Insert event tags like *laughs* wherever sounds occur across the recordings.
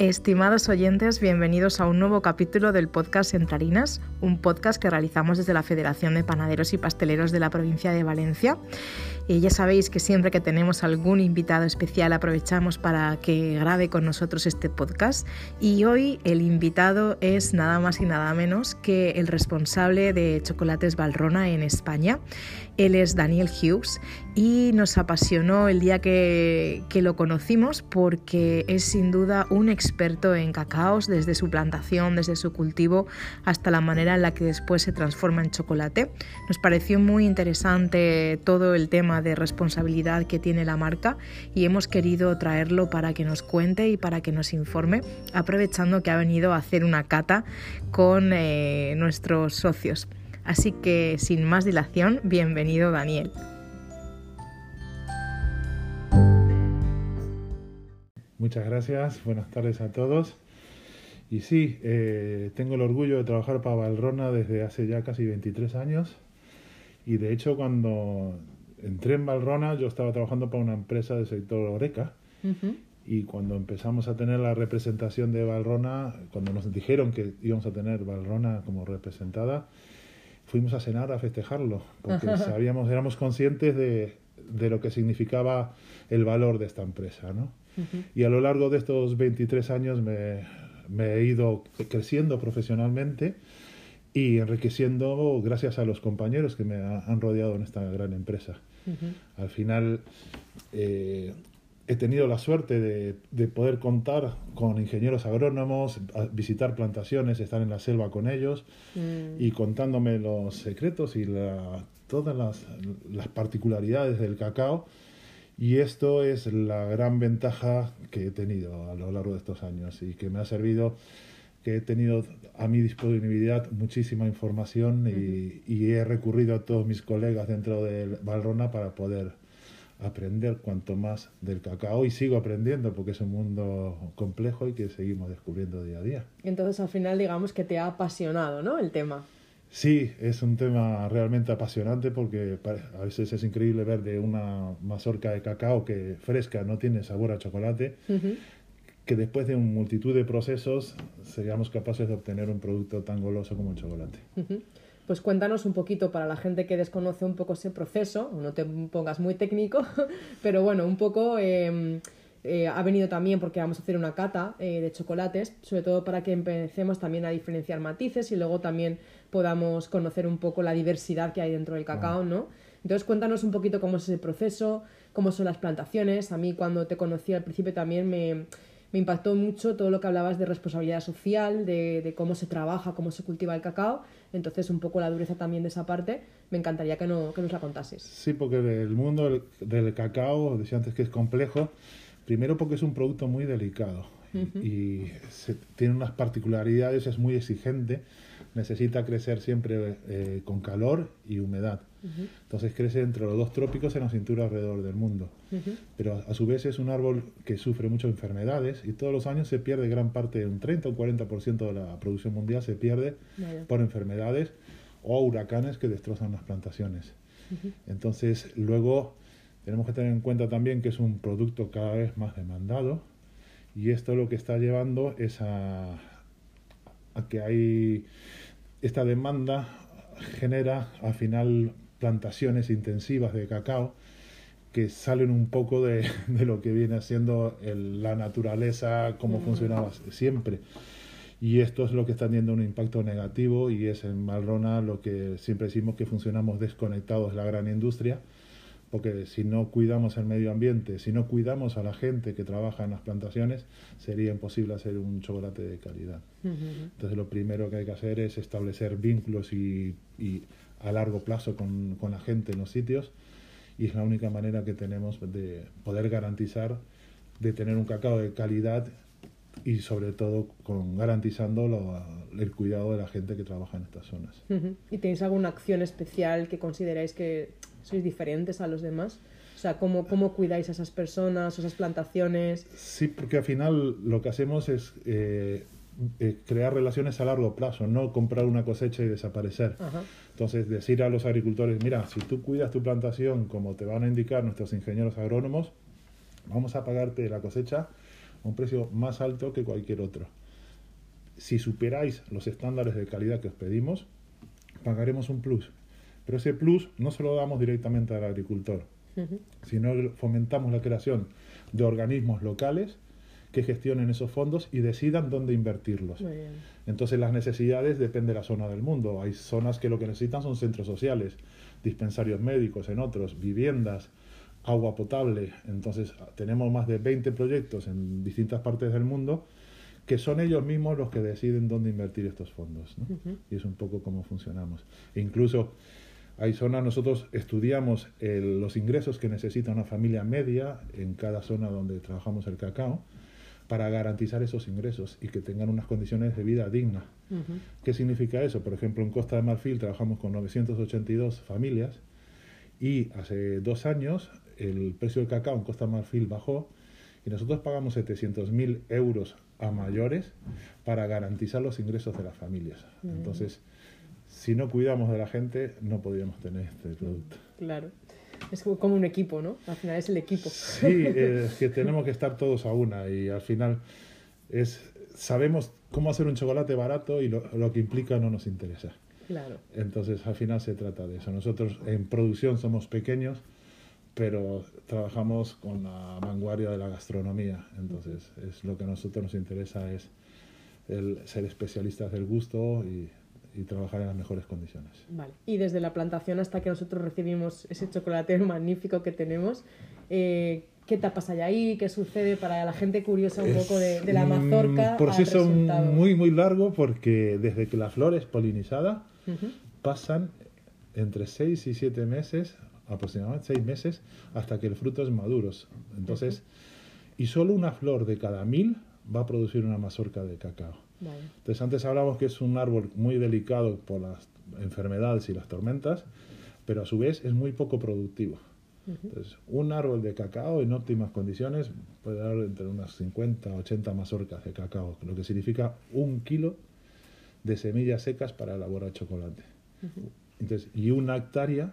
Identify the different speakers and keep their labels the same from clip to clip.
Speaker 1: Estimados oyentes, bienvenidos a un nuevo capítulo del podcast Entre Harinas, un podcast que realizamos desde la Federación de Panaderos y Pasteleros de la provincia de Valencia. Y ya sabéis que siempre que tenemos algún invitado especial aprovechamos para que grabe con nosotros este podcast. Y hoy el invitado es nada más y nada menos que el responsable de Chocolates Valrona en España. Él es Daniel Hughes y nos apasionó el día que, que lo conocimos porque es sin duda un experto en cacaos desde su plantación, desde su cultivo hasta la manera en la que después se transforma en chocolate. Nos pareció muy interesante todo el tema de responsabilidad que tiene la marca y hemos querido traerlo para que nos cuente y para que nos informe, aprovechando que ha venido a hacer una cata con eh, nuestros socios. Así que sin más dilación, bienvenido Daniel.
Speaker 2: Muchas gracias, buenas tardes a todos. Y sí, eh, tengo el orgullo de trabajar para Valrona desde hace ya casi 23 años. Y de hecho, cuando entré en Valrona, yo estaba trabajando para una empresa del sector Oreca. Y cuando empezamos a tener la representación de Valrona, cuando nos dijeron que íbamos a tener Valrona como representada, fuimos a cenar a festejarlo, porque sabíamos, éramos conscientes de, de, lo que significaba el valor de esta empresa, ¿no? Y a lo largo de estos 23 años me, me he ido creciendo profesionalmente y enriqueciendo gracias a los compañeros que me han rodeado en esta gran empresa. Al final eh, he tenido la suerte de, de, poder contar con ingenieros agrónomos, visitar plantaciones, estar en la selva con ellos mm. y contándome los secretos y la, todas las, las, particularidades del cacao. Y esto es la gran ventaja que he tenido a lo largo de estos años y que me ha servido que he tenido a mi disponibilidad muchísima información y, y, he recurrido a todos mis colegas dentro de Valrona para poder aprender cuanto más del cacao y sigo aprendiendo porque es un mundo complejo y que seguimos descubriendo día a día.
Speaker 1: Entonces al final digamos que te ha apasionado, ¿no? El tema.
Speaker 2: Sí, es un tema realmente apasionante porque a veces es increíble ver de una mazorca de cacao que fresca no tiene sabor a chocolate, que después de multitud de procesos seríamos capaces de obtener un producto tan goloso como el chocolate.
Speaker 1: Pues cuéntanos un poquito para la gente que desconoce un poco ese proceso, no te pongas muy técnico, *laughs* pero bueno, un poco em, eh, ha venido también porque vamos a hacer una cata eh, de chocolates, sobre todo para que empecemos también a diferenciar matices y luego también podamos conocer un poco la diversidad que hay dentro del cacao, ¿no? Entonces cuéntanos un poquito cómo es ese proceso, cómo son las plantaciones. A mí cuando te conocí al principio también me me impactó mucho todo lo que hablabas de responsabilidad social, de, cómo se trabaja, cómo se cultiva el cacao. Entonces, un poco la dureza también de esa parte, me encantaría que, no, que nos la contases.
Speaker 2: Sí, porque el mundo del, cacao, decía antes que es complejo, primero porque es un producto muy delicado y tiene unas particularidades, es muy exigente, necesita crecer siempre eh, con calor y humedad. Entonces crece entre los dos trópicos en la cintura alrededor del mundo. Pero a su vez es un árbol que sufre muchas enfermedades y todos los años se pierde gran parte, un 30 o 40% de la producción mundial se pierde por enfermedades o huracanes que destrozan las plantaciones. Entonces luego tenemos que tener en cuenta también que es un producto cada vez más demandado y esto lo que está llevando es a, a que hay esta demanda genera al final plantaciones intensivas de cacao que salen un poco de, *laughs* de lo que viene haciendo la naturaleza, cómo funcionaba siempre. Y esto es lo que está teniendo un impacto negativo y es en Malrona lo que siempre decimos que funcionamos desconectados de la gran industria, porque si no cuidamos el medio ambiente, si no cuidamos a la gente que trabaja en las plantaciones, sería imposible hacer un chocolate de calidad. Entonces lo primero que hay que hacer es establecer vínculos y, y a largo plazo con, con, la gente en los sitios y es la única manera que tenemos de poder garantizar de tener un cacao de calidad y sobre todo con garantizando lo, el cuidado de la gente que trabaja en estas zonas.
Speaker 1: ¿Y tenéis alguna acción especial que consideráis que sois diferentes a los demás? O sea, ¿cómo, cómo cuidáis a esas personas, esas plantaciones?
Speaker 2: Sí, porque al final lo que hacemos es eh, eh, crear relaciones a largo plazo, no comprar una cosecha y desaparecer. Entonces, decir a los agricultores, mira, si tú cuidas tu plantación como te van a indicar nuestros ingenieros agrónomos, vamos a pagarte la cosecha a un precio más alto que cualquier otro. Si superáis los estándares de calidad que os pedimos, pagaremos un plus. Pero ese plus no se lo damos directamente al agricultor, sino fomentamos la creación de organismos locales que gestionen esos fondos y decidan dónde invertirlos. Entonces las necesidades dependen de la zona del mundo. Hay zonas que lo que necesitan son centros sociales, dispensarios médicos en otros, viviendas, agua potable. Entonces tenemos más de 20 proyectos en distintas partes del mundo que son ellos mismos los que deciden dónde invertir estos fondos. Y es un poco cómo funcionamos. E incluso hay zonas, nosotros estudiamos los ingresos que necesita una familia media en cada zona donde trabajamos el cacao para garantizar esos ingresos y que tengan unas condiciones de vida dignas. ¿Qué significa eso? Por ejemplo, en Costa de Marfil trabajamos con 982 familias y hace dos años el precio del cacao en Costa de Marfil bajó y nosotros pagamos 700.000 euros a mayores para garantizar los ingresos de las familias. Entonces, si no cuidamos de la gente, no podríamos tener este producto.
Speaker 1: Claro. Es como un equipo, ¿no? Al final es el equipo.
Speaker 2: Sí, es que tenemos que estar todos a una y al final es sabemos cómo hacer un chocolate barato y lo, lo que implica no nos interesa.
Speaker 1: Claro.
Speaker 2: Entonces, al final se trata de eso. Nosotros en producción somos pequeños, pero trabajamos con la vanguardia de la gastronomía. Entonces, es lo que a nosotros nos interesa es el ser especialistas del gusto y y trabajar en las mejores condiciones.
Speaker 1: Vale. Y desde la plantación hasta que nosotros recibimos ese chocolate *laughs* magnífico que tenemos, eh, ¿qué etapas hay ahí? ¿Qué sucede para la gente curiosa un poco de, la mazorca?
Speaker 2: Un proceso muy, muy largo porque desde que la flor es polinizada pasan entre 6 y 7 meses, aproximadamente 6 meses, hasta que el fruto es maduro. Entonces, y solo una flor de cada mil va a producir una mazorca de cacao. Entonces antes hablamos que es un árbol muy delicado por las enfermedades y las tormentas, pero a su vez es muy poco productivo. Entonces, un árbol de cacao en óptimas condiciones puede dar entre unas 50 a 80 mazorcas de cacao, lo que significa un kilo de semillas secas para elaborar chocolate. Entonces, y una hectárea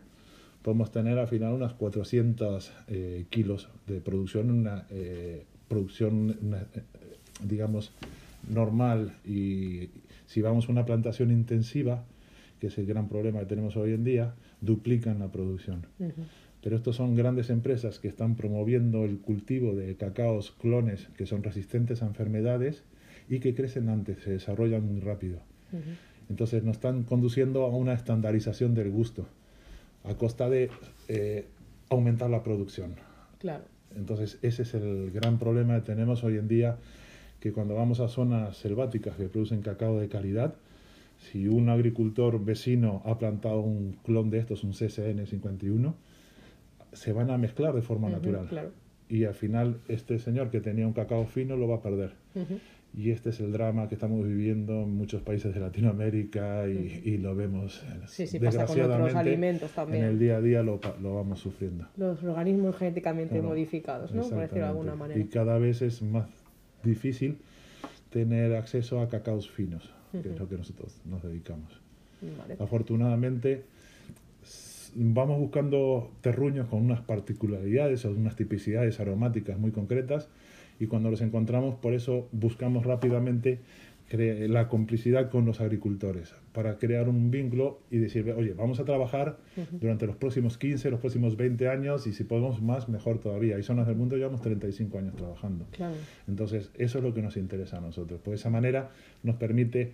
Speaker 2: podemos tener al final unas 400 eh, kilos de producción, una eh, producción, eh, digamos, normal y si vamos a una plantación intensiva, que es el gran problema que tenemos hoy en día, duplican la producción. Pero estos son grandes empresas que están promoviendo el cultivo de cacaos clones que son resistentes a enfermedades y que crecen antes, se desarrollan muy rápido. Entonces nos están conduciendo a una estandarización del gusto a costa de eh, aumentar la producción.
Speaker 1: Claro.
Speaker 2: Entonces ese es el gran problema que tenemos hoy en día que cuando vamos a zonas selváticas que producen cacao de calidad, si un agricultor vecino ha plantado un clon de estos, un CSN 51, se van a mezclar de forma natural. Y al final este señor que tenía un cacao fino lo va a perder. Y este es el drama que estamos viviendo en muchos países de Latinoamérica y, lo vemos
Speaker 1: sí, sí, desgraciadamente alimentos también.
Speaker 2: en el día a día lo, lo vamos sufriendo.
Speaker 1: Los organismos genéticamente modificados, ¿no? Por decirlo de alguna manera.
Speaker 2: Y cada vez es más difícil tener acceso a cacaos finos, que es lo que nosotros nos dedicamos. Afortunadamente, vamos buscando terruños con unas particularidades o unas tipicidades aromáticas muy concretas y cuando los encontramos, por eso buscamos rápidamente la complicidad con los agricultores para crear un vínculo y decir, oye, vamos a trabajar durante los próximos 15, los próximos 20 años y si podemos más, mejor todavía. Hay zonas del mundo llevamos 35 años trabajando. Entonces, eso es lo que nos interesa a nosotros. Pues de esa manera nos permite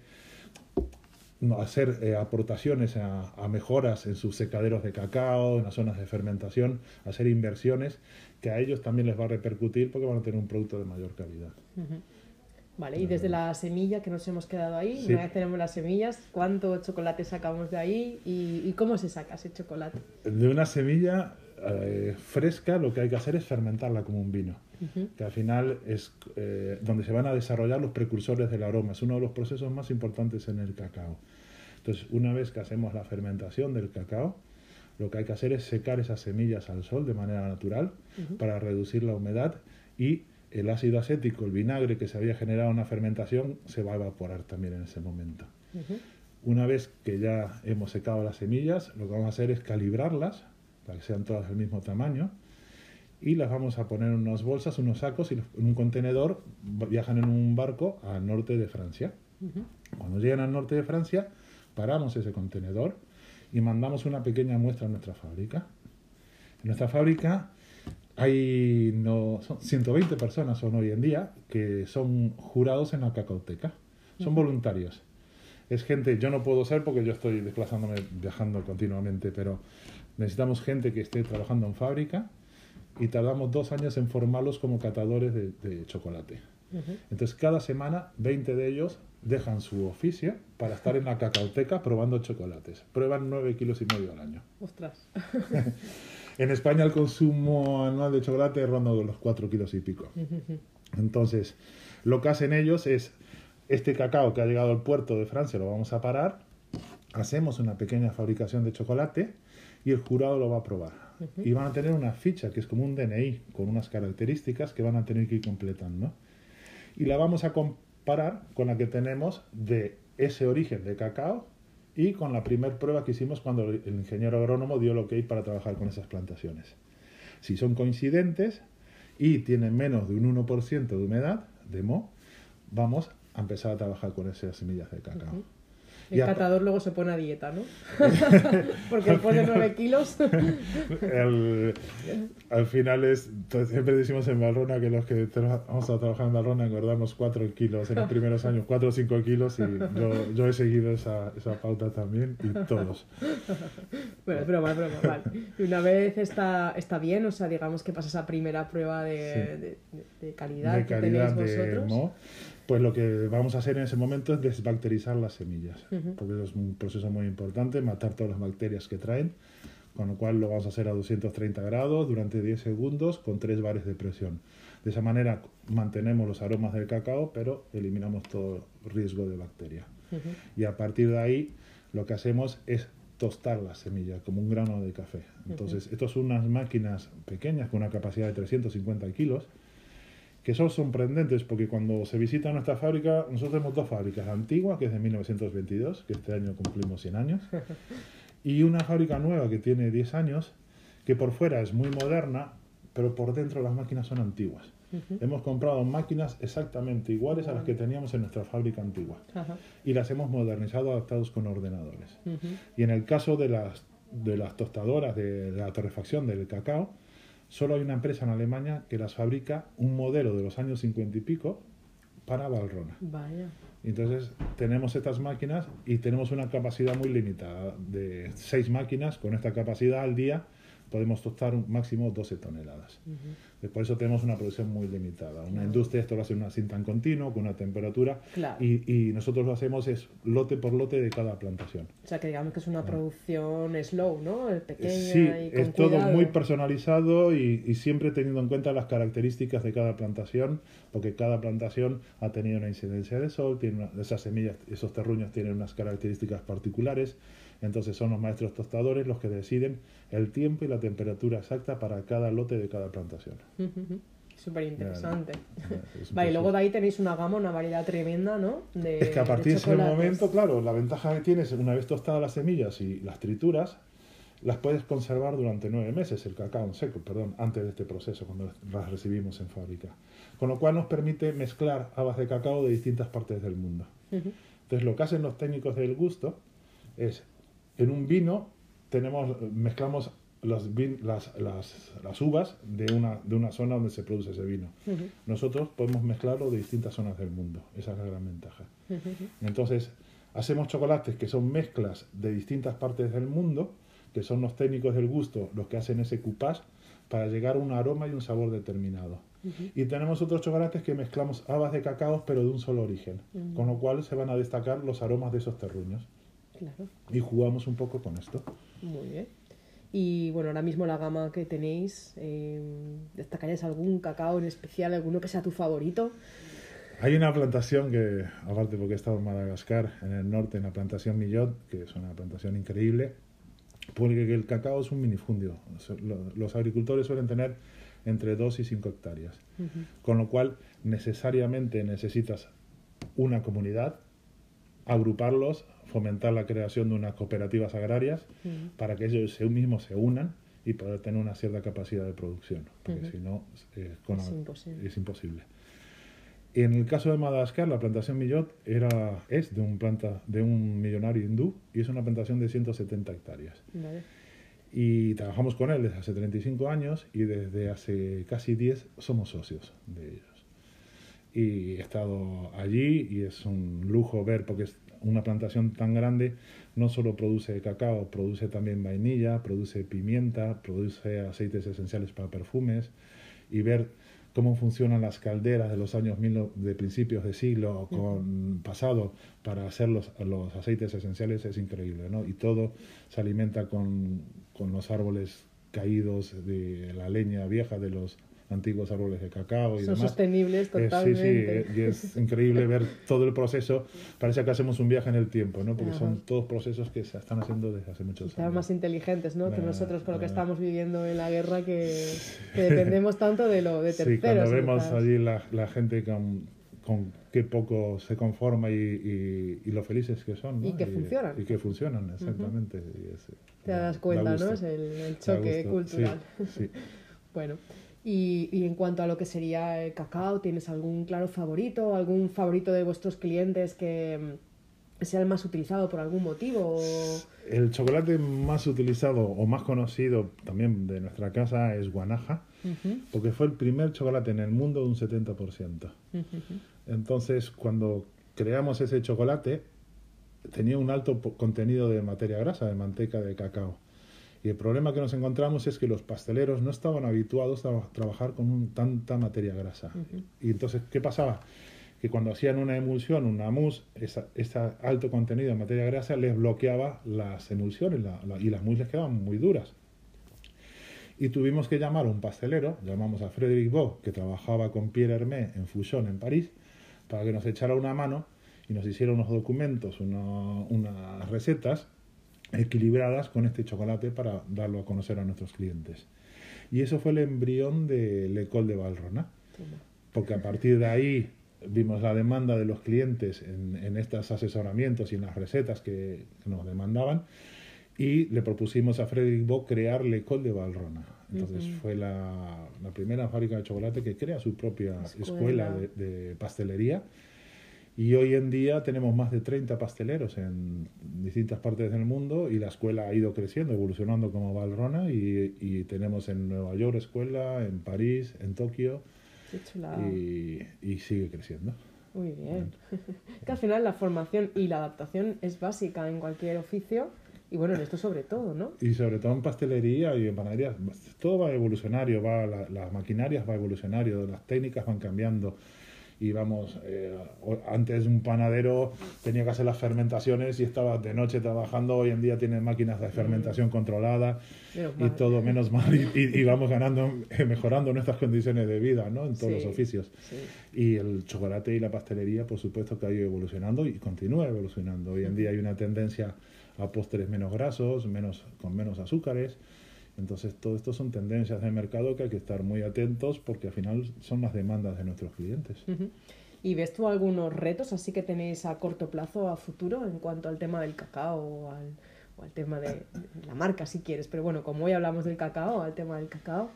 Speaker 2: hacer eh, aportaciones a, mejoras en sus secaderos de cacao, en las zonas de fermentación, hacer inversiones que a ellos también les va a repercutir porque van a tener un producto de mayor calidad.
Speaker 1: Vale, y desde la semilla que nos hemos quedado ahí, una vez tenemos las semillas, ¿cuánto chocolate sacamos de ahí y, cómo se saca ese chocolate?
Speaker 2: De una semilla eh, fresca lo que hay que hacer es fermentarla como un vino, que al final es eh, donde se van a desarrollar los precursores del aroma, es uno de los procesos más importantes en el cacao. Entonces, una vez que hacemos la fermentación del cacao, lo que hay que hacer es secar esas semillas al sol de manera natural para reducir la humedad y el ácido acético, el vinagre que se había generado en la fermentación, se va a evaporar también en ese momento. Una vez que ya hemos secado las semillas, lo que vamos a hacer es calibrarlas para que sean todas del mismo tamaño y las vamos a poner en unas bolsas, unos sacos y en un contenedor viajan en un barco al norte de Francia. Cuando llegan al norte de Francia, paramos ese contenedor y mandamos una pequeña muestra a nuestra fábrica. En nuestra fábrica hay no, son 120 personas son hoy en día que son jurados en la cacauteca. Son voluntarios. Es gente, yo no puedo ser porque yo estoy desplazándome, viajando continuamente, pero necesitamos gente que esté trabajando en fábrica y tardamos dos años en formarlos como catadores de, chocolate. Entonces, cada semana, 20 de ellos dejan su oficio para estar en la cacauteca probando chocolates. Prueban 9 kilos y medio al año.
Speaker 1: Ostras. *laughs*
Speaker 2: en España el consumo anual de chocolate ronda los 4 kilos y pico. Entonces, lo que hacen ellos es, este cacao que ha llegado al puerto de Francia lo vamos a parar, hacemos una pequeña fabricación de chocolate y el jurado lo va a probar y van a tener una ficha que es como un DNI con unas características que van a tener que ir completando. Y la vamos a comparar con la que tenemos de ese origen de cacao y con la primera prueba que hicimos cuando el ingeniero agrónomo dio lo que hay para trabajar con esas plantaciones. Si son coincidentes y tienen menos de un 1% de humedad, de mo, vamos a empezar a trabajar con esas semillas de cacao.
Speaker 1: El catador luego se pone a dieta, ¿no? *laughs* Porque después de 9 kilos.
Speaker 2: al final es. Siempre decimos en Balrona que los que vamos a trabajar en Balrona engordamos 4 kilos en los primeros años, 4 o 5 kilos, y yo, yo he seguido esa, esa, pauta también, y todos.
Speaker 1: Bueno, es broma, es broma, vale. Y una vez está, está bien, o sea, digamos que pasa esa primera prueba de, de, calidad, que tenéis vosotros
Speaker 2: pues lo que vamos a hacer en ese momento es desbacterizar las semillas, porque es un proceso muy importante, matar todas las bacterias que traen, con lo cual lo vamos a hacer a 230 grados durante 10 segundos con 3 bares de presión. De esa manera mantenemos los aromas del cacao, pero eliminamos todo riesgo de bacteria. Y a partir de ahí lo que hacemos es tostar la semilla como un grano de café. Entonces, estas son unas máquinas pequeñas con una capacidad de 350 kilos que son sorprendentes porque cuando se visita nuestra fábrica, nosotros tenemos dos fábricas, antigua, que es de 1922, que este año cumplimos 100 años, y una fábrica nueva que tiene 10 años, que por fuera es muy moderna, pero por dentro las máquinas son antiguas. Hemos comprado máquinas exactamente iguales a las que teníamos en nuestra fábrica antigua y las hemos modernizado adaptados con ordenadores. Y en el caso de las, de las tostadoras de la torrefacción del cacao, Solo hay una empresa en Alemania que las fabrica un modelo de los años 50 y pico para Valrona.
Speaker 1: Vaya.
Speaker 2: Entonces tenemos estas máquinas y tenemos una capacidad muy limitada de seis máquinas con esta capacidad al día podemos tostar un máximo 12 toneladas. Por eso tenemos una producción muy limitada. Una industria esto lo hace una cinta en continuo, con una temperatura, y, y, nosotros lo hacemos es lote por lote de cada plantación.
Speaker 1: O sea, que digamos que es una producción slow, ¿no? Pequeña
Speaker 2: sí, y con es todo muy personalizado y, y, siempre teniendo en cuenta las características de cada plantación, porque cada plantación ha tenido una incidencia de sol, tiene esas semillas, esos terruños tienen unas características particulares. Entonces son los maestros tostadores los que deciden el tiempo y la temperatura exacta para cada lote de cada plantación.
Speaker 1: Súper interesante. *laughs* Vale, y luego de ahí tenéis una gama, una variedad tremenda, ¿no?
Speaker 2: De, es que a partir de, ese momento, claro, la ventaja que tienes, una vez tostadas las semillas y las trituras, las puedes conservar durante nueve meses, el cacao en seco, perdón, antes de este proceso, cuando las recibimos en fábrica. Con lo cual nos permite mezclar habas de cacao de distintas partes del mundo. Entonces, lo que hacen los técnicos del gusto es en un vino tenemos, mezclamos las, las, las, uvas de una, de una zona donde se produce ese vino. Nosotros podemos mezclarlo de distintas zonas del mundo. Esa es la gran ventaja. Entonces, hacemos chocolates que son mezclas de distintas partes del mundo, que son los técnicos del gusto los que hacen ese coupage para llegar a un aroma y un sabor determinado. Y tenemos otros chocolates que mezclamos habas de cacao, pero de un solo origen, con lo cual se van a destacar los aromas de esos terruños. Y jugamos un poco con esto.
Speaker 1: Muy bien. Y bueno, ahora mismo la gama que tenéis, eh, ¿destacarías algún cacao en especial, alguno que sea tu favorito?
Speaker 2: Hay una plantación que, aparte porque he estado en Madagascar, en el norte, en la plantación Millot, que es una plantación increíble, porque el cacao es un minifundio. Los agricultores suelen tener entre 2 y 5 hectáreas, con lo cual necesariamente necesitas una comunidad, agruparlos, fomentar la creación de unas cooperativas agrarias para que ellos mismos se unan y poder tener una cierta capacidad de producción, porque si no
Speaker 1: eh, es, imposible.
Speaker 2: es imposible. En el caso de Madagascar, la plantación Millot era, es de un, planta, de un millonario hindú y es una plantación de 170 hectáreas. Y trabajamos con él desde hace 35 años y desde hace casi 10 somos socios de ellos. Y he estado allí y es un lujo ver, porque es una plantación tan grande, no solo produce cacao, produce también vainilla, produce pimienta, produce aceites esenciales para perfumes y ver cómo funcionan las calderas de los años mil, de principios de siglo con pasado para hacer los, los, aceites esenciales es increíble, ¿no? Y todo se alimenta con, con los árboles caídos de la leña vieja de los antiguos árboles de cacao y
Speaker 1: Son
Speaker 2: demás.
Speaker 1: sostenibles totalmente.
Speaker 2: sí, sí, y es *laughs* increíble ver todo el proceso. Parece que hacemos un viaje en el tiempo, ¿no? Porque son todos procesos que se están haciendo desde hace muchos
Speaker 1: Estamos
Speaker 2: años.
Speaker 1: más inteligentes, ¿no? que nosotros con lo que estamos viviendo en la guerra, que, *laughs* que dependemos tanto de lo de terceros. Sí,
Speaker 2: cuando vemos allí la, la gente con, con qué poco se conforma y, y, y, lo felices que son. ¿no?
Speaker 1: Y que funcionan.
Speaker 2: Y que funcionan, exactamente. y es,
Speaker 1: Te das cuenta, ¿no? Es el, el choque cultural.
Speaker 2: Sí, *laughs*
Speaker 1: bueno. Y, y, en cuanto a lo que sería el cacao, ¿tienes algún claro favorito? ¿Algún favorito de vuestros clientes que mm, sea el más utilizado por algún motivo?
Speaker 2: El chocolate más utilizado o más conocido también de nuestra casa es Guanaja, uh -huh. porque fue el primer chocolate en el mundo de un 70%. Uh -huh. Entonces, cuando creamos ese chocolate, tenía un alto contenido de materia grasa, de manteca de cacao. Y el problema que nos encontramos es que los pasteleros no estaban habituados a trabajar con un, tanta materia grasa. Uh -huh. Y entonces, ¿qué pasaba? Que cuando hacían una emulsión, una mousse, ese alto contenido de materia grasa les bloqueaba las emulsiones la, la, y las mousse les quedaban muy duras. Y tuvimos que llamar a un pastelero, llamamos a Frédéric Beau, que trabajaba con Pierre Hermé en Fusion, en París, para que nos echara una mano y nos hiciera unos documentos, una, unas recetas equilibradas con este chocolate para darlo a conocer a nuestros clientes. Y eso fue el embrión de L'École de Valrona, porque a partir de ahí vimos la demanda de los clientes en, en estos asesoramientos y en las recetas que, que, nos demandaban y le propusimos a Frederick Bock crear L'École de Valrona. Entonces uh -huh. fue la, la, primera fábrica de chocolate que crea su propia escuela, escuela de, de pastelería y hoy en día tenemos más de 30 pasteleros en distintas partes del mundo y la escuela ha ido creciendo, evolucionando como Valrona y, y tenemos en Nueva York escuela, en París, en Tokio y, y, sigue creciendo.
Speaker 1: Muy bien. *laughs* que al final la formación y la adaptación es básica en cualquier oficio y bueno, en esto sobre todo, ¿no?
Speaker 2: Y sobre todo en pastelería y en panadería, todo va evolucionario, va, la, las maquinarias va evolucionario, las técnicas van cambiando y vamos, eh, antes un panadero tenía que hacer las fermentaciones y estaba de noche trabajando, hoy en día tiene máquinas de fermentación controlada y todo menos mal y, y, y, vamos ganando, eh, mejorando nuestras condiciones de vida ¿no? en todos sí, los oficios.
Speaker 1: Sí.
Speaker 2: Y el chocolate y la pastelería, por supuesto que ha ido evolucionando y continúa evolucionando. Hoy en día hay una tendencia a postres menos grasos, menos, con menos azúcares, entonces, todo esto son tendencias de mercado que hay que estar muy atentos porque al final son las demandas de nuestros clientes.
Speaker 1: Uh -huh. ¿Y ves tú algunos retos así que tenéis a corto plazo, a futuro, en cuanto al tema del cacao o al, o al tema de, de la marca, si quieres? Pero bueno, como hoy hablamos del cacao, al tema del cacao.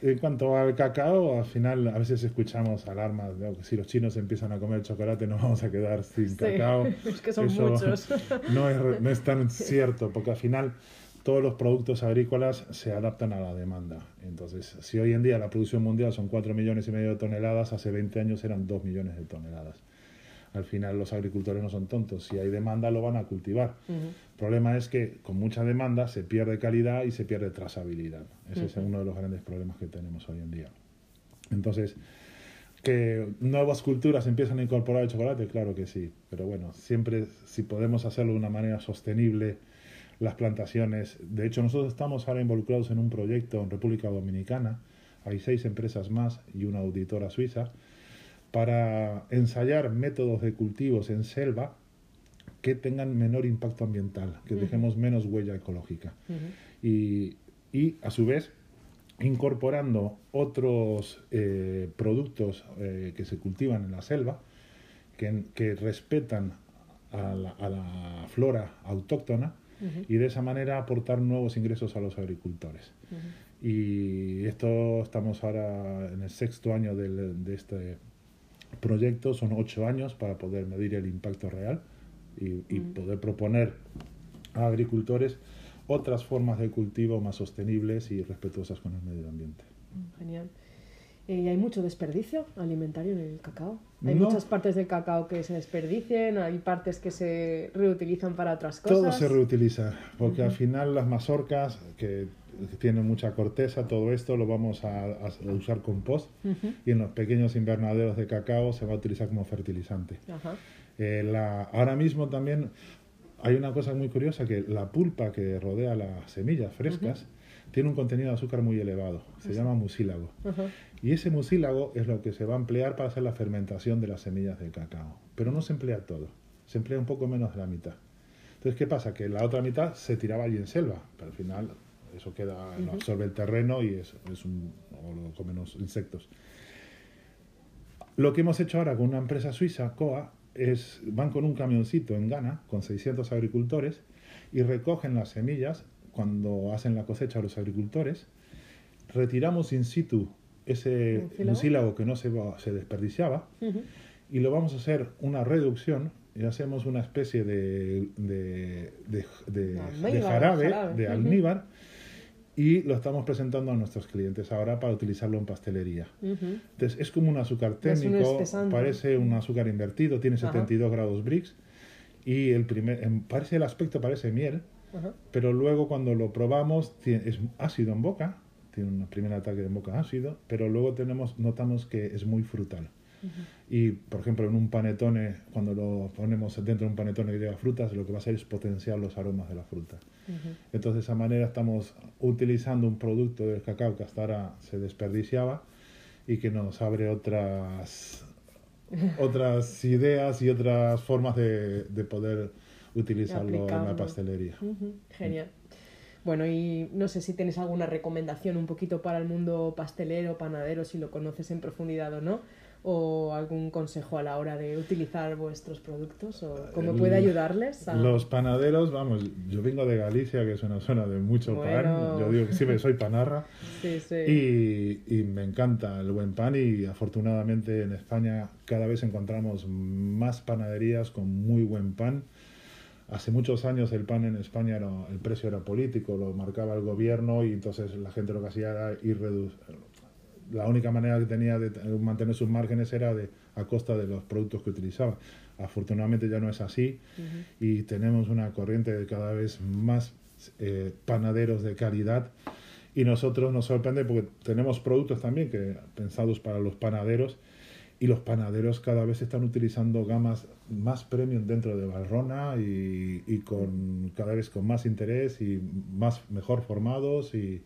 Speaker 2: En cuanto al cacao, al final a veces escuchamos alarmas de que si los chinos empiezan a comer chocolate nos vamos a quedar sin
Speaker 1: sí,
Speaker 2: cacao. *laughs*
Speaker 1: Es que son Eso muchos. *laughs*
Speaker 2: No es, no es tan *laughs* cierto, porque al final todos los productos agrícolas se adaptan a la demanda. Entonces, si hoy en día la producción mundial son 4 millones y medio de toneladas, hace 20 años eran 2 millones de toneladas. Al final los agricultores no son tontos, si hay demanda lo van a cultivar. Uh -huh. El problema es que con mucha demanda se pierde calidad y se pierde trazabilidad. Ese uh -huh. es uno de los grandes problemas que tenemos hoy en día. Entonces, que nuevas culturas empiezan a incorporar el chocolate, claro que sí, pero bueno, siempre si podemos hacerlo de una manera sostenible, las plantaciones. De hecho, nosotros estamos ahora involucrados en un proyecto en República Dominicana. Hay seis empresas más y una auditora suiza para ensayar métodos de cultivos en selva que tengan menor impacto ambiental, que uh -huh. dejemos menos huella ecológica. Uh -huh. y, y, a su vez, incorporando otros eh, productos eh, que se cultivan en la selva, que, que respetan a la, a la flora autóctona, y de esa manera aportar nuevos ingresos a los agricultores. Y esto estamos ahora en el sexto año de este proyecto, son ocho años para poder medir el impacto real y, poder proponer a agricultores otras formas de cultivo más sostenibles y respetuosas con el medio ambiente.
Speaker 1: Genial. Eh, ¿Y hay mucho desperdicio alimentario en el cacao? Hay muchas partes del cacao que se desperdicien, hay partes que se reutilizan para otras cosas.
Speaker 2: Todo se reutiliza, porque al final las mazorcas que tienen mucha corteza, todo esto lo vamos a, usar compost y en los pequeños invernaderos de cacao se va a utilizar como fertilizante. Eh, la, ahora mismo también hay una cosa muy curiosa que la pulpa que rodea las semillas frescas tiene un contenido de azúcar muy elevado, se llama mucílago. Y ese mucílago es lo que se va a emplear para hacer la fermentación de las semillas de cacao. Pero no se emplea todo, se emplea un poco menos de la mitad. Entonces, ¿qué pasa? Que la otra mitad se tiraba allí en selva, pero al final eso queda, absorbe el terreno y es, es un, o lo comen los insectos. Lo que hemos hecho ahora con una empresa suiza, COA, es van con un camioncito en Ghana con 600 agricultores y recogen las semillas cuando hacen la cosecha los agricultores, retiramos in situ ese mucílago que no se, se desperdiciaba y lo vamos a hacer una reducción y hacemos una especie de, de, de, jarabe, de almíbar y lo estamos presentando a nuestros clientes ahora para utilizarlo en pastelería. Entonces es como un azúcar térmico, parece un azúcar invertido, tiene 72 grados Brix y el primer, parece el aspecto parece miel, pero luego cuando lo probamos es ácido en boca, tiene un primer ataque de boca ácido, pero luego tenemos, notamos que es muy frutal. Y, por ejemplo, en un panetone, cuando lo ponemos dentro de un panetone que lleva frutas, lo que va a hacer es potenciar los aromas de la fruta. Entonces, de esa manera estamos utilizando un producto del cacao que hasta ahora se desperdiciaba y que nos abre otras, *laughs* otras ideas y otras formas de, de poder utilizarlo en la pastelería.
Speaker 1: Genial. Bueno, y no sé si tienes alguna recomendación un poquito para el mundo pastelero, panadero, si lo conoces en profundidad o no, o algún consejo a la hora de utilizar vuestros productos o cómo puede ayudarles.
Speaker 2: Los panaderos, vamos, yo vengo de Galicia, que es una zona de mucho pan, yo digo que siempre soy panarra *laughs*
Speaker 1: sí, sí.
Speaker 2: Y, y, me encanta el buen pan y afortunadamente en España cada vez encontramos más panaderías con muy buen pan Hace muchos años el pan en España era, el precio era político, lo marcaba el gobierno y entonces la gente lo que hacía era ir La única manera que tenía de mantener sus márgenes era de, a costa de los productos que utilizaba. Afortunadamente ya no es así y tenemos una corriente de cada vez más eh, panaderos de calidad y nosotros nos sorprende porque tenemos productos también que pensados para los panaderos y los panaderos cada vez están utilizando gamas más premium dentro de Barrona y, y, con cada vez con más interés y más mejor formados y,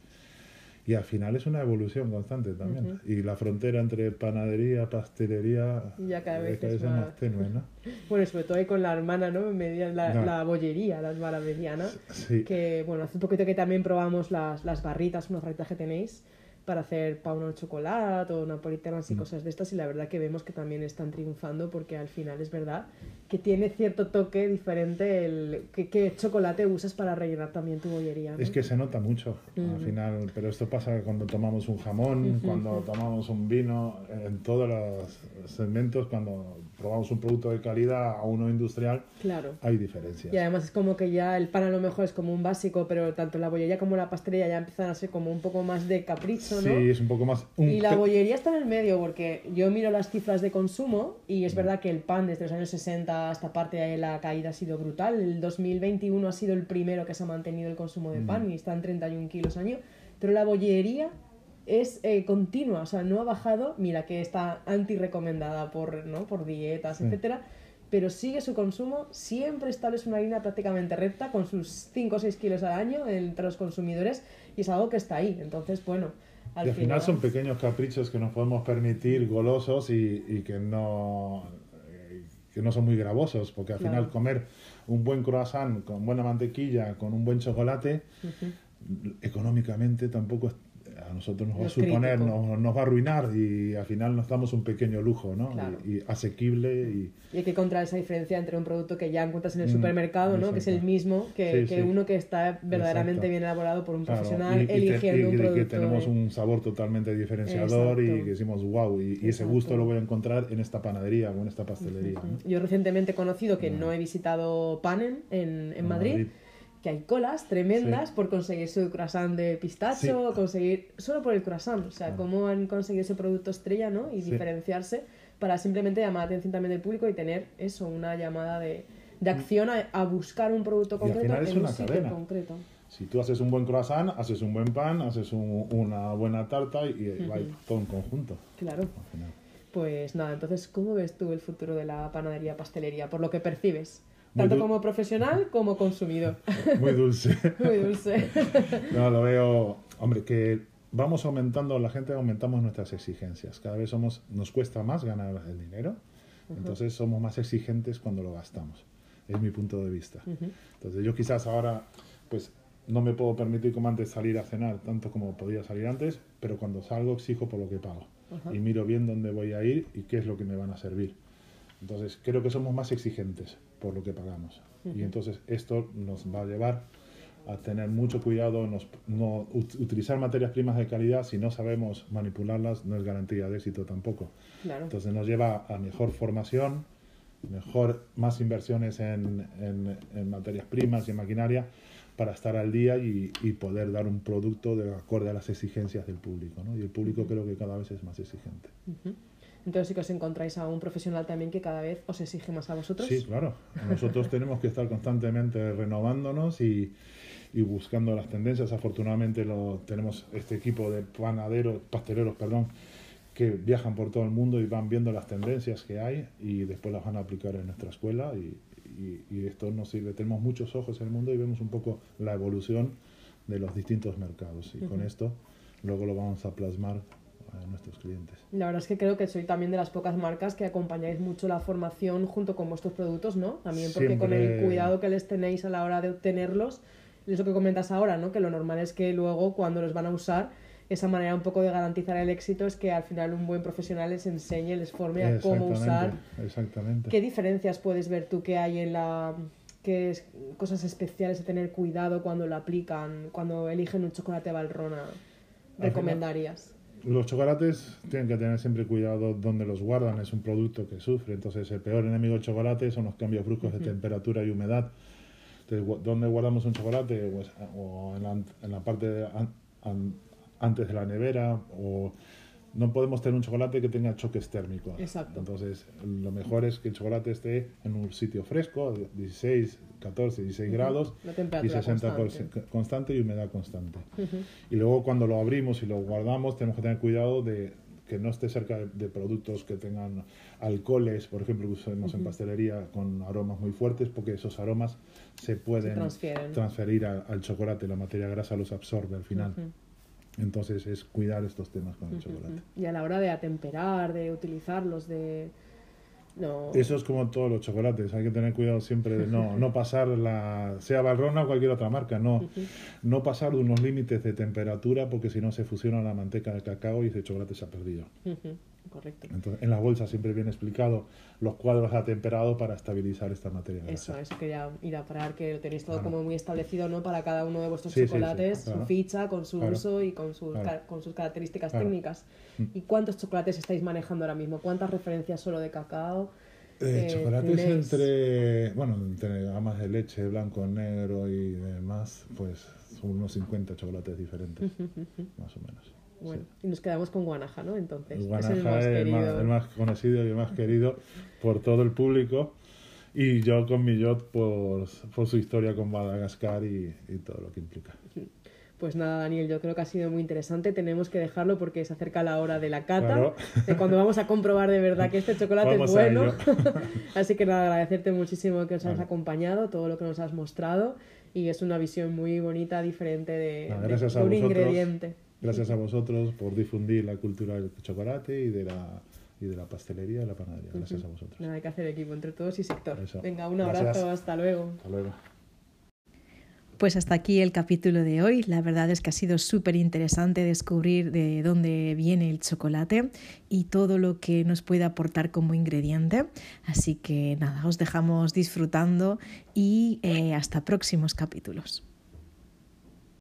Speaker 2: y al final es una evolución constante también. Y la frontera entre panadería, pastelería
Speaker 1: ya cada vez,
Speaker 2: es más, tenue, ¿no? *laughs*
Speaker 1: Bueno, sobre todo ahí con la hermana, ¿no? la, la bollería, la hermana mediana. Que, bueno, hace un poquito que también probamos las, las barritas, unas barritas que tenéis para hacer pan o chocolate o napolitanas y mm. cosas de estas y la verdad que vemos que también están triunfando porque al final es verdad que tiene cierto toque diferente el qué, chocolate usas para rellenar también tu bollería.
Speaker 2: Es que se nota mucho al final, pero esto pasa cuando tomamos un jamón, cuando tomamos un vino, en todos los segmentos, cuando probamos un producto de calidad a uno industrial,
Speaker 1: claro.
Speaker 2: hay diferencias.
Speaker 1: Y además es como que ya el pan a lo mejor es como un básico, pero tanto la bollería como la pastelería ya empiezan a ser como un poco más de capricho, ¿no?
Speaker 2: Sí, es un poco más...
Speaker 1: Y la bollería está en el medio, porque yo miro las cifras de consumo y es mm. verdad que el pan desde los años 60 hasta parte de la caída ha sido brutal. El 2021 ha sido el primero que se ha mantenido el consumo de pan mm. y está en 31 kilos año, pero la bollería es eh, continua, o sea, no ha bajado, mira que está anti-recomendada por, ¿no? por dietas, etcétera, pero sigue su consumo, siempre establece una línea prácticamente recta con sus 5 o 6 kilos al año entre los consumidores y es algo que está ahí. Entonces, bueno,
Speaker 2: al, final, son pequeños caprichos que nos podemos permitir golosos y, y que no que no son muy gravosos, porque al final comer un buen croissant con buena mantequilla, con un buen chocolate, económicamente tampoco a nosotros nos va a suponer, nos, nos, va a arruinar y al final nos damos un pequeño lujo, ¿no? Y, asequible y...
Speaker 1: Y hay que encontrar esa diferencia entre un producto que ya encuentras en el mm, supermercado, ¿no? Que es el mismo que, que uno que está verdaderamente bien elaborado por un profesional eligiendo un producto.
Speaker 2: Y que tenemos un sabor totalmente diferenciador y que decimos, wow, y, ese gusto lo voy a encontrar en esta panadería o en esta pastelería.
Speaker 1: Yo recientemente he conocido que no, he visitado Panen en, en Madrid que hay colas tremendas por conseguir su croissant de pistacho, conseguir solo por el croissant, o sea, cómo han conseguido ese producto estrella, ¿no? Y diferenciarse para simplemente llamar la atención también del público y tener eso, una llamada de, de acción a, buscar un producto concreto en un sitio concreto.
Speaker 2: Si tú haces un buen croissant, haces un buen pan, haces una buena tarta y va todo en conjunto.
Speaker 1: Claro. Pues nada, entonces, ¿cómo ves tú el futuro de la panadería pastelería? Por lo que percibes tanto como profesional como consumidor. *laughs*
Speaker 2: Muy dulce. *laughs*
Speaker 1: Muy dulce. *laughs*
Speaker 2: no, lo veo, hombre, que vamos aumentando, la gente aumentamos nuestras exigencias. Cada vez somos, nos cuesta más ganar el dinero, entonces somos más exigentes cuando lo gastamos. Es mi punto de vista. Entonces yo quizás ahora, pues no me puedo permitir como antes salir a cenar tanto como podía salir antes, pero cuando salgo exijo por lo que pago. Y miro bien dónde voy a ir y qué es lo que me van a servir. Entonces creo que somos más exigentes por lo que pagamos. Y entonces esto nos va a llevar a tener mucho cuidado, nos, no utilizar materias primas de calidad, si no sabemos manipularlas, no es garantía de éxito tampoco. Entonces nos lleva a mejor formación, mejor, más inversiones en, en, materias primas y en maquinaria para estar al día y, poder dar un producto de acorde a las exigencias del público. ¿no? Y el público creo que cada vez es más exigente.
Speaker 1: Entonces sí que os encontráis a un profesional también que cada vez os exige más a vosotros.
Speaker 2: Sí, claro. Nosotros tenemos que estar constantemente renovándonos y, y buscando las tendencias. Afortunadamente lo, tenemos este equipo de panaderos, pasteleros, perdón, que viajan por todo el mundo y van viendo las tendencias que hay y después las van a aplicar en nuestra escuela y, y, esto nos sirve. Tenemos muchos ojos en el mundo y vemos un poco la evolución de los distintos mercados y con esto luego lo vamos a plasmar nuestros clientes.
Speaker 1: La verdad es que creo que soy también de las pocas marcas que acompañáis mucho la formación junto con vuestros productos, ¿no? También porque con el cuidado que les tenéis a la hora de obtenerlos, es lo que comentas ahora, ¿no? Que lo normal es que luego cuando los van a usar, esa manera un poco de garantizar el éxito es que al final un buen profesional les enseñe, les forme a cómo usar.
Speaker 2: Exactamente.
Speaker 1: ¿Qué diferencias puedes ver tú que hay en la qué cosas especiales de tener cuidado cuando lo aplican, cuando eligen un chocolate Valrona? ¿Recomendarías?
Speaker 2: Los chocolates tienen que tener siempre cuidado donde los guardan, es un producto que sufre, entonces el peor enemigo del chocolate son los cambios bruscos de temperatura y humedad. Entonces, ¿dónde guardamos un chocolate? Pues, o en la, en la parte antes de la nevera, o no podemos tener un chocolate que tenga choques térmicos.
Speaker 1: Exacto.
Speaker 2: Entonces, lo mejor es que el chocolate esté en un sitio fresco, 16, 14, 16 grados y 60 constante. constante y humedad constante. Y luego cuando lo abrimos y lo guardamos, tenemos que tener cuidado de que no esté cerca de, productos que tengan alcoholes, por ejemplo, que usamos en pastelería con aromas muy fuertes, porque esos aromas se pueden transferir al chocolate, la materia grasa los absorbe al final. Entonces es cuidar estos temas con el chocolate.
Speaker 1: Y a la hora de atemperar, de utilizarlos, de... No.
Speaker 2: Eso es como todos los chocolates, hay que tener cuidado siempre de no, no pasar la, sea Valrona o cualquier otra marca, no, no pasar de unos límites de temperatura porque si no se fusiona la manteca de cacao y ese chocolate se ha perdido.
Speaker 1: Correcto.
Speaker 2: Entonces, en las bolsas siempre viene explicado los cuadros atemperados para estabilizar esta materia.
Speaker 1: Eso, eso quería ir a parar, que lo tenéis todo como muy establecido ¿no? para cada uno de vuestros chocolates, su ficha, con su uso y con sus, con sus características técnicas. Mm. ¿Y cuántos chocolates estáis manejando ahora mismo? ¿Cuántas referencias solo de cacao?
Speaker 2: Eh, eh chocolates entre, bueno, entre gamas de leche, blanco, negro y demás, pues son unos 50 chocolates diferentes, más o menos.
Speaker 1: Bueno, y nos quedamos con Guanaja, ¿no? Entonces,
Speaker 2: Guanaja es el más, conocido y el más querido por todo el público. Y yo con mi yacht por, por su historia con Madagascar y, y, todo lo que implica.
Speaker 1: Pues nada, Daniel, yo creo que ha sido muy interesante. Tenemos que dejarlo porque se acerca la hora de la cata, de cuando vamos a comprobar de verdad que este chocolate es bueno. *laughs* Así que nada, agradecerte muchísimo que nos hayas acompañado, todo lo que nos has mostrado. Y es una visión muy bonita, diferente de, de un ingrediente.
Speaker 2: Gracias a vosotros por difundir la cultura del chocolate y de la, y de la pastelería y la panadería. Gracias a vosotros.
Speaker 1: Nada, hay que hacer equipo entre todos y sector. Venga, un abrazo, hasta luego.
Speaker 2: Hasta luego.
Speaker 1: Pues hasta aquí el capítulo de hoy. La verdad es que ha sido súper interesante descubrir de dónde viene el chocolate y todo lo que nos puede aportar como ingrediente. Así que nada, os dejamos disfrutando y eh, hasta próximos capítulos.